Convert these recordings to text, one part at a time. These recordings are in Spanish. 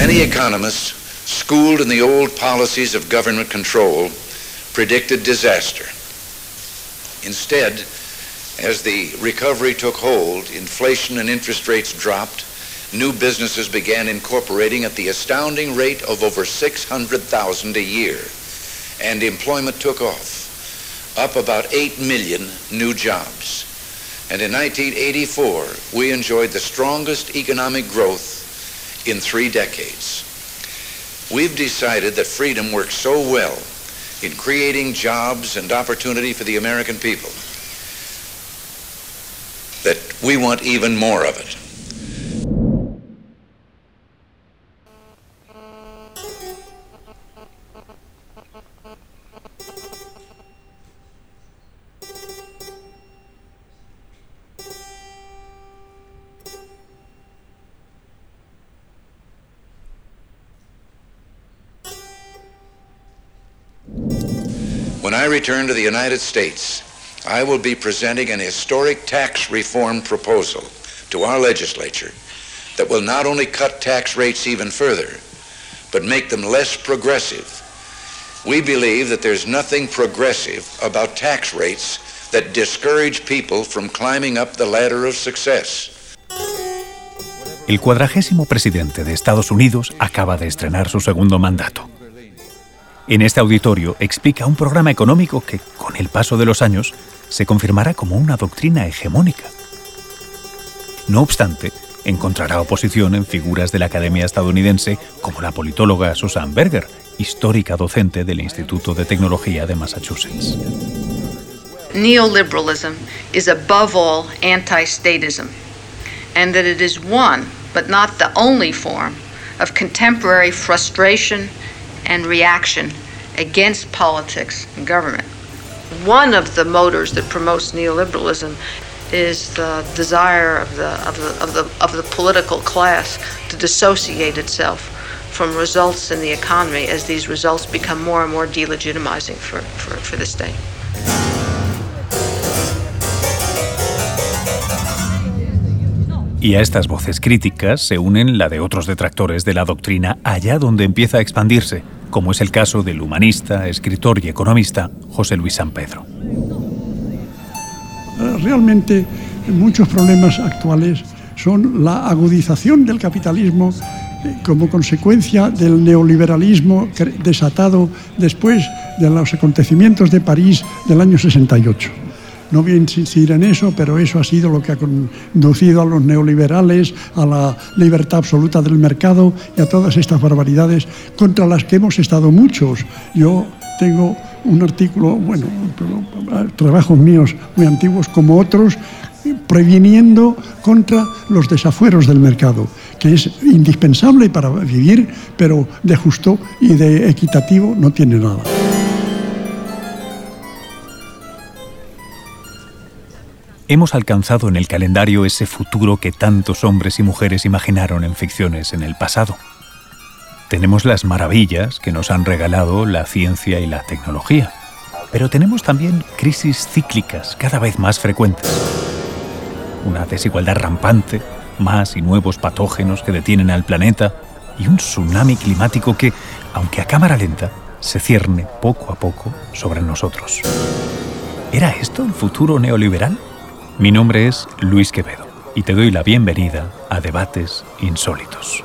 Many economists, schooled in the old policies of government control, predicted disaster. Instead, as the recovery took hold, inflation and interest rates dropped, new businesses began incorporating at the astounding rate of over 600,000 a year, and employment took off, up about 8 million new jobs. And in 1984, we enjoyed the strongest economic growth in three decades. We've decided that freedom works so well in creating jobs and opportunity for the American people that we want even more of it. When I return to the United States, I will be presenting an historic tax reform proposal to our legislature that will not only cut tax rates even further, but make them less progressive. We believe that there's nothing progressive about tax rates that discourage people from climbing up the ladder of success. El cuadragésimo presidente de Estados Unidos acaba de estrenar su segundo mandato. En este auditorio explica un programa económico que, con el paso de los años, se confirmará como una doctrina hegemónica. No obstante, encontrará oposición en figuras de la Academia estadounidense como la politóloga Susan Berger, histórica docente del Instituto de Tecnología de Massachusetts. Neoliberalism is above all anti-statism, and that it is one, but not the only form, of contemporary frustration and reaction against politics and government. One of the motors that promotes neoliberalism is the desire of the, of the, of the, of the political class to dissociate itself from results in the economy as these results become more and more delegitimizing for, for, for the state. Y a estas voces críticas se unen la de otros detractores de la doctrina allá donde empieza a expandirse, como es el caso del humanista, escritor y economista José Luis San Pedro. Realmente muchos problemas actuales son la agudización del capitalismo eh, como consecuencia del neoliberalismo desatado después de los acontecimientos de París del año 68 no voy a insistir en eso, pero eso ha sido lo que ha conducido a los neoliberales, a la libertad absoluta del mercado y a todas estas barbaridades contra las que hemos estado muchos. Yo tengo un artículo, bueno, trabajos míos muy antiguos como otros, previniendo contra los desafueros del mercado, que es indispensable para vivir, pero de justo y de equitativo no tiene nada. Hemos alcanzado en el calendario ese futuro que tantos hombres y mujeres imaginaron en ficciones en el pasado. Tenemos las maravillas que nos han regalado la ciencia y la tecnología, pero tenemos también crisis cíclicas cada vez más frecuentes. Una desigualdad rampante, más y nuevos patógenos que detienen al planeta y un tsunami climático que, aunque a cámara lenta, se cierne poco a poco sobre nosotros. ¿Era esto el futuro neoliberal? Mi nombre es Luis Quevedo y te doy la bienvenida a Debates Insólitos.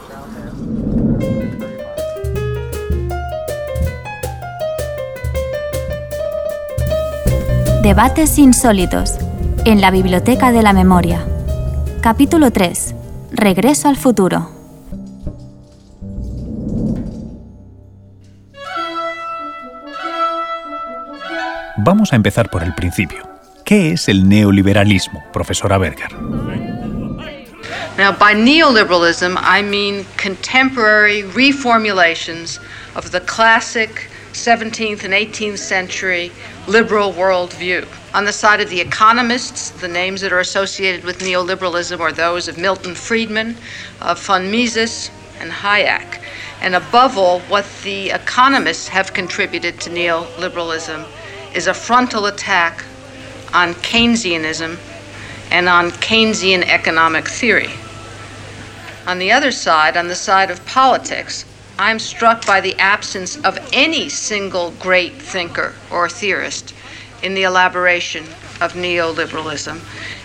Debates Insólitos en la Biblioteca de la Memoria. Capítulo 3. Regreso al futuro. Vamos a empezar por el principio. ¿Qué es el neoliberalismo, profesora Berger? Now, by neoliberalism, I mean contemporary reformulations of the classic 17th and 18th century liberal worldview. On the side of the economists, the names that are associated with neoliberalism are those of Milton Friedman, of von Mises, and Hayek. And above all, what the economists have contributed to neoliberalism is a frontal attack on Keynesianism and on Keynesian economic theory. On the other side, on the side of politics, I'm struck by the absence of any single great thinker or theorist in the elaboration of neoliberalism.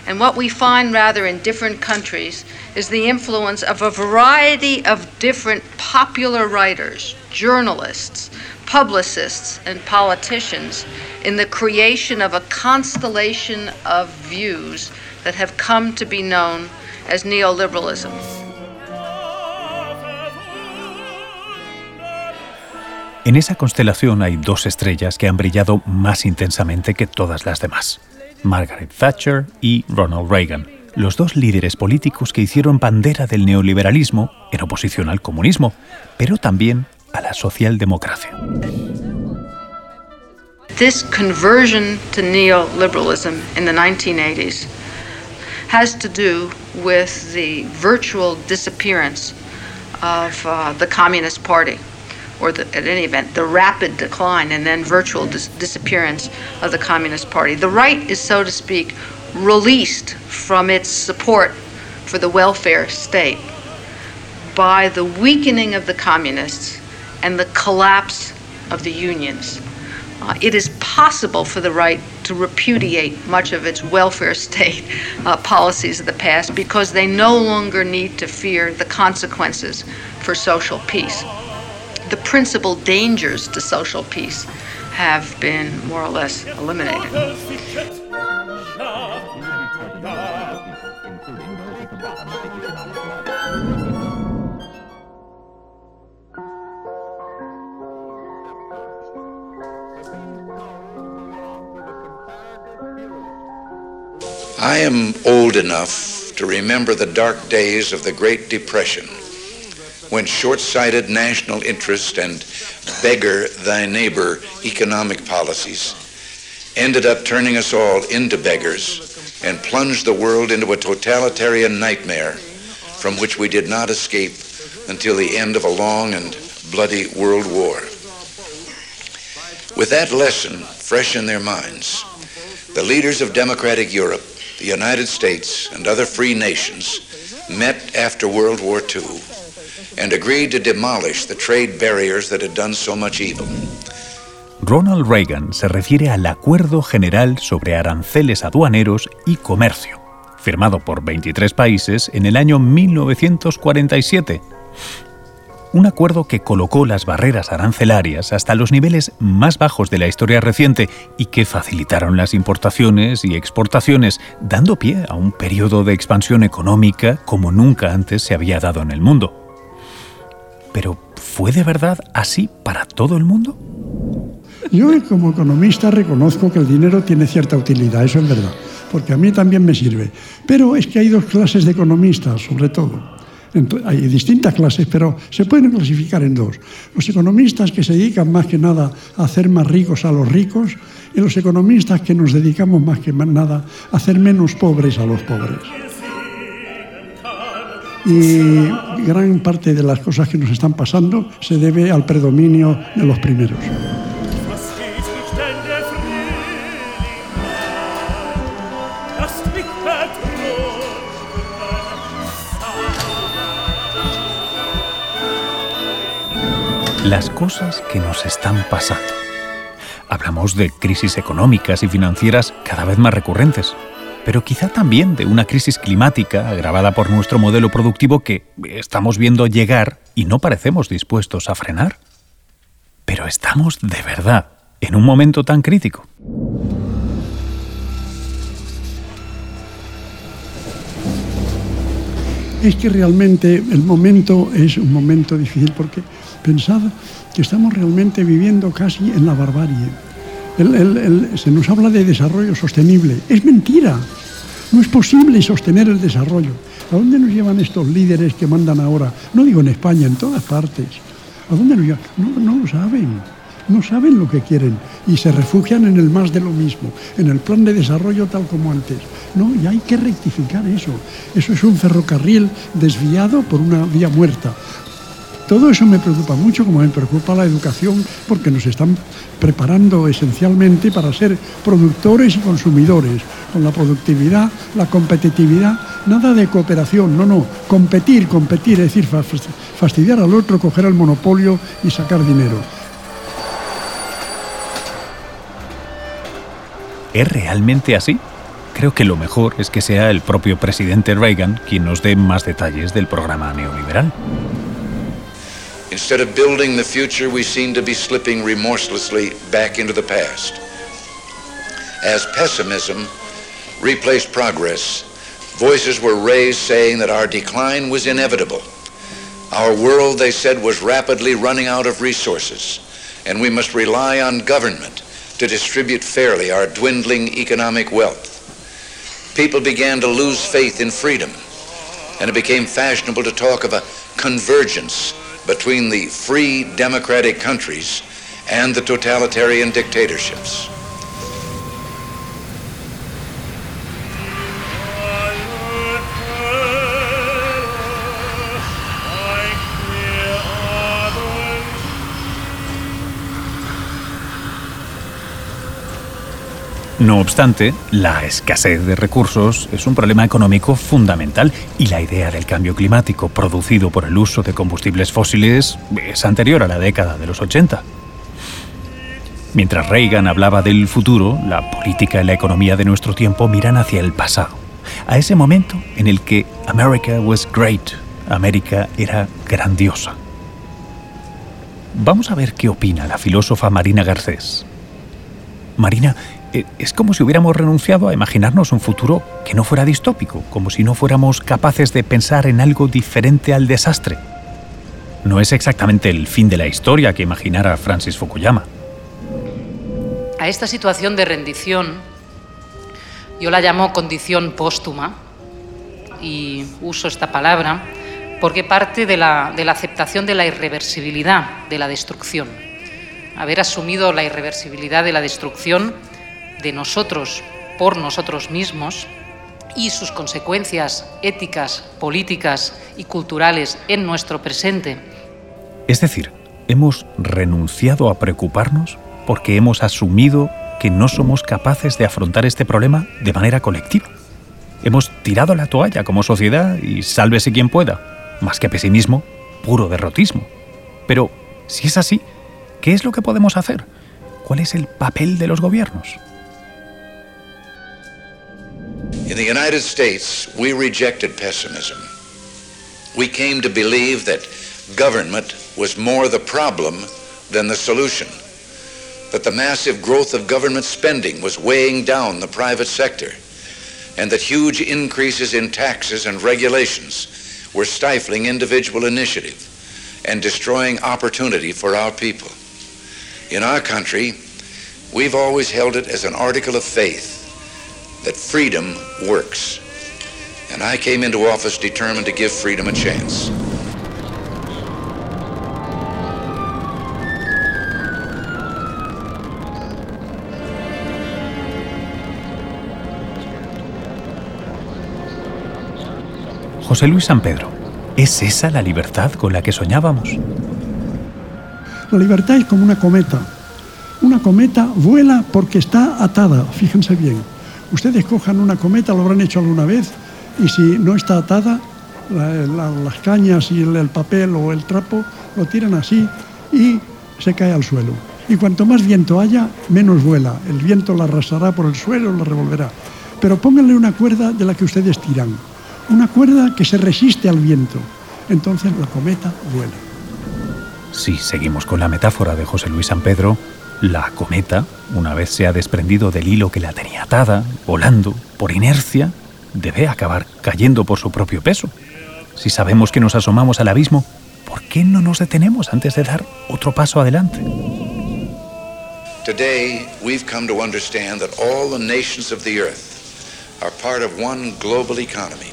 And what we find rather in different countries is the influence of a variety of different popular writers, journalists, publicists, and politicians in the creation of a constellation of views that have come to be known as neoliberalism. En esa constelación hay dos estrellas que han brillado más intensamente que todas las demás. Margaret Thatcher y Ronald Reagan, los dos líderes políticos que hicieron bandera del neoliberalismo en oposición al comunismo, pero también a la socialdemocracia. This conversion to neoliberalism in the 1980s has to do with the virtual disappearance of uh, the Communist Party. Or the, at any event, the rapid decline and then virtual dis- disappearance of the Communist Party. The right is, so to speak, released from its support for the welfare state by the weakening of the communists and the collapse of the unions. Uh, it is possible for the right to repudiate much of its welfare state uh, policies of the past because they no longer need to fear the consequences for social peace the principal dangers to social peace have been more or less eliminated. I am old enough to remember the dark days of the Great Depression when short-sighted national interest and beggar thy neighbor economic policies ended up turning us all into beggars and plunged the world into a totalitarian nightmare from which we did not escape until the end of a long and bloody world war. With that lesson fresh in their minds, the leaders of democratic Europe, the United States, and other free nations met after World War II and agreed to demolish the trade barriers that had done so much evil. Ronald Reagan se refiere al Acuerdo General sobre Aranceles Aduaneros y Comercio, firmado por 23 países en el año 1947. Un acuerdo que colocó las barreras arancelarias hasta los niveles más bajos de la historia reciente y que facilitaron las importaciones y exportaciones, dando pie a un periodo de expansión económica como nunca antes se había dado en el mundo. Pero ¿fue de verdad así para todo el mundo? Yo como economista reconozco que el dinero tiene cierta utilidad, eso es verdad, porque a mí también me sirve. Pero es que hay dos clases de economistas, sobre todo. Hay distintas clases, pero se pueden clasificar en dos. Los economistas que se dedican más que nada a hacer más ricos a los ricos y los economistas que nos dedicamos más que nada a hacer menos pobres a los pobres y gran parte de las cosas que nos están pasando se debe al predominio de los primeros. Las cosas que nos están pasando. Hablamos de crisis económicas y financieras cada vez más recurrentes pero quizá también de una crisis climática agravada por nuestro modelo productivo que estamos viendo llegar y no parecemos dispuestos a frenar. Pero estamos de verdad en un momento tan crítico. Es que realmente el momento es un momento difícil porque pensad que estamos realmente viviendo casi en la barbarie se nos habla de desarrollo sostenible. Es mentira. No es posible sostener el desarrollo. ¿A dónde nos llevan estos líderes que mandan ahora? No digo en España, en todas partes. ¿A dónde nos llevan? No, lo saben. No saben lo que quieren y se refugian en el más de lo mismo, en el plan de desarrollo tal como antes. No, y hay que rectificar eso. Eso es un ferrocarril desviado por una vía muerta. Todo eso me preocupa mucho, como me preocupa la educación, porque nos están preparando esencialmente para ser productores y consumidores. Con la productividad, la competitividad Nada de cooperación, no, no. Competir, competir, es decir, fastidiar al otro, coger el monopolio y sacar dinero. ¿Es realmente así? Creo que lo mejor es que sea el propio presidente Reagan quien nos dé más detalles del programa neoliberal. Instead of building the future, we seem to be slipping remorselessly back into the past. As pessimism replaced progress, voices were raised saying that our decline was inevitable. Our world, they said, was rapidly running out of resources, and we must rely on government to distribute fairly our dwindling economic wealth. People began to lose faith in freedom, and it became fashionable to talk of a convergence between the free democratic countries and the totalitarian dictatorships. No obstante, la escasez de recursos es un problema económico fundamental y la idea del cambio climático producido por el uso de combustibles fósiles es anterior a la década de los 80. Mientras Reagan hablaba del futuro, la política y la economía de nuestro tiempo miran hacia el pasado, a ese momento en el que America was great, América era grandiosa. Vamos a ver qué opina la filósofa Marina Garcés. Marina, es como si hubiéramos renunciado a imaginarnos un futuro que no fuera distópico, como si no fuéramos capaces de pensar en algo diferente al desastre. No es exactamente el fin de la historia que imaginara Francis Fukuyama. A esta situación de rendición yo la llamo condición póstuma y uso esta palabra porque parte de la, de la aceptación de la irreversibilidad de la destrucción. Haber asumido la irreversibilidad de la destrucción de nosotros por nosotros mismos y sus consecuencias éticas, políticas y culturales en nuestro presente. Es decir, hemos renunciado a preocuparnos porque hemos asumido que no somos capaces de afrontar este problema de manera colectiva. Hemos tirado la toalla como sociedad y sálvese quien pueda. Más que pesimismo, puro derrotismo. Pero, si es así, ¿qué es lo que podemos hacer? ¿Cuál es el papel de los gobiernos? In the United States, we rejected pessimism. We came to believe that government was more the problem than the solution, that the massive growth of government spending was weighing down the private sector, and that huge increases in taxes and regulations were stifling individual initiative and destroying opportunity for our people. In our country, we've always held it as an article of faith that freedom works. And I came into office determined to give freedom a chance. José Luis San Pedro, ¿es esa la libertad con la que soñábamos? La libertad es como una cometa. Una cometa vuela porque está atada, fíjense bien. Ustedes cojan una cometa, lo habrán hecho alguna vez, y si no está atada, las cañas y el, papel o el trapo lo tiran así y se cae al suelo. Y cuanto más viento haya, menos vuela. El viento la arrasará por el suelo, la revolverá. Pero pónganle una cuerda de la que ustedes tiran. Una cuerda que se resiste al viento. Entonces la cometa vuela. Si seguimos con la metáfora de José Luis San Pedro, la cometa, una vez se ha desprendido del hilo que la tenía atada, volando, por inercia, debe acabar cayendo por su propio peso. Si sabemos que nos asomamos al abismo, ¿por qué no nos detenemos antes de dar otro paso adelante? Today, we've come to understand that all the nations of the earth are part of one global economy.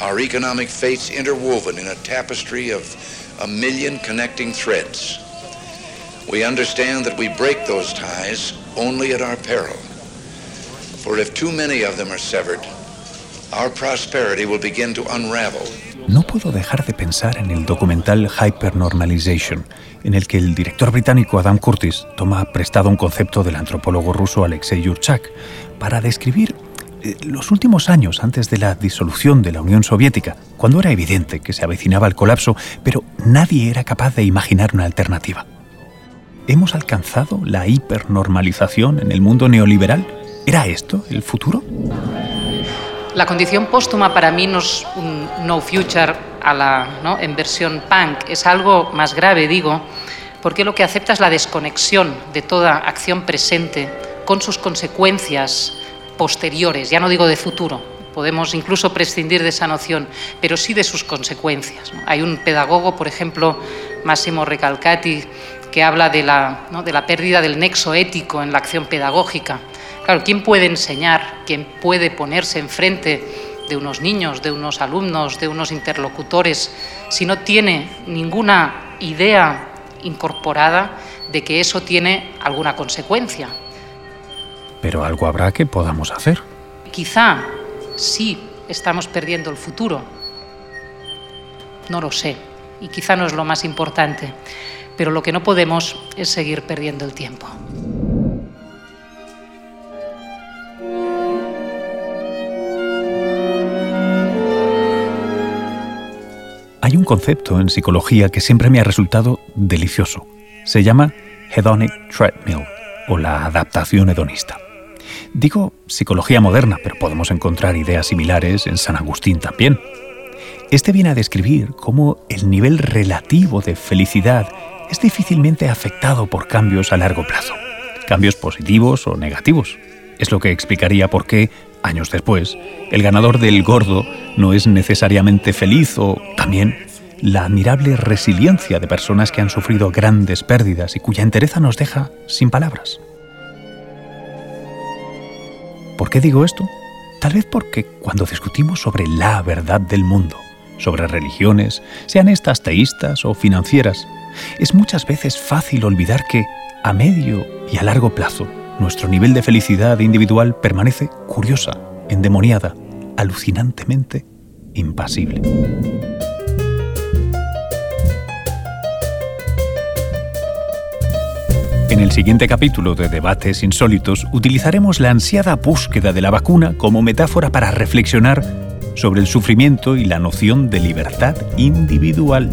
Our economic fates interwoven in a tapestry of a million connecting threads. We understand that we break those ties only at our peril. For if too many of them are severed, our prosperity will begin to unravel. No puedo dejar de pensar en el documental Hypernormalization, en el que el director británico Adam Curtis toma prestado un concepto del antropólogo ruso Alexei Yurchak para describir eh, los últimos años antes de la disolución de la Unión Soviética, cuando era evidente que se avecinaba el colapso, pero nadie era capaz de imaginar una alternativa. ¿Hemos alcanzado la hipernormalización en el mundo neoliberal? ¿Era esto el futuro? La condición póstuma para mí no es un no future a la, ¿no? en versión punk, es algo más grave, digo, porque lo que acepta es la desconexión de toda acción presente con sus consecuencias posteriores, ya no digo de futuro, podemos incluso prescindir de esa noción, pero sí de sus consecuencias. Hay un pedagogo, por ejemplo, Máximo Recalcati, que habla de la, de la pérdida del nexo ético en la acción pedagógica. Claro, ¿quién puede enseñar? ¿Quién puede ponerse enfrente de unos niños, de unos alumnos, de unos interlocutores, si no tiene ninguna idea incorporada de que eso tiene alguna consecuencia. Pero algo habrá que podamos hacer. Quizá sí estamos perdiendo el futuro. No lo sé. Y quizá no es lo más importante. Pero lo que no podemos es seguir perdiendo el tiempo. Hay un concepto en psicología que siempre me ha resultado delicioso. Se llama hedonic treadmill o la adaptación hedonista. Digo psicología moderna, pero podemos encontrar ideas similares en San Agustín también. Este viene a describir cómo el nivel relativo de felicidad es difícilmente afectado por cambios a largo plazo, cambios positivos o negativos. Es lo que explicaría por qué años después, el ganador del gordo no es necesariamente feliz o también la admirable resiliencia de personas que han sufrido grandes pérdidas y cuya entereza nos deja sin palabras. ¿Por qué digo esto? Tal vez porque cuando discutimos sobre la verdad del mundo, sobre religiones, sean estas teístas o financieras, es muchas veces fácil olvidar que, a medio y a largo plazo, nuestro nivel de felicidad individual permanece curiosa, endemoniada, alucinantemente impasible. En el siguiente capítulo de Debates Insólitos utilizaremos la ansiada búsqueda de la vacuna como metáfora para reflexionar sobre el sufrimiento y la noción de libertad individual.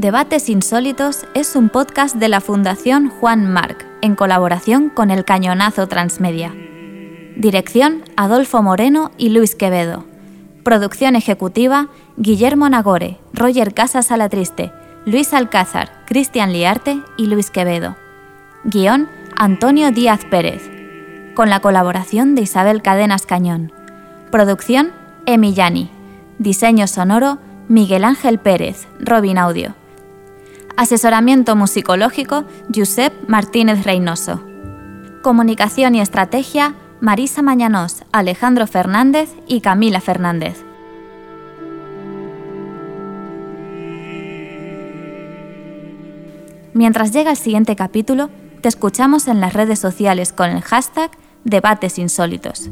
Debates Insólitos es un podcast de la Fundación Juan Marc, en colaboración con el Cañonazo Transmedia. Dirección Adolfo Moreno y Luis Quevedo. Producción ejecutiva Guillermo Nagore, Roger Casas Alatriste, Luis Alcázar, Cristian Liarte y Luis Quevedo. Guión Antonio Díaz Pérez. Con la colaboración de Isabel Cadenas Cañón. Producción Emillani. Diseño sonoro Miguel Ángel Pérez, Robin Audio. Asesoramiento musicológico, Josep Martínez Reynoso. Comunicación y estrategia, Marisa Mañanos, Alejandro Fernández y Camila Fernández. Mientras llega el siguiente capítulo, te escuchamos en las redes sociales con el hashtag Debates Insólitos.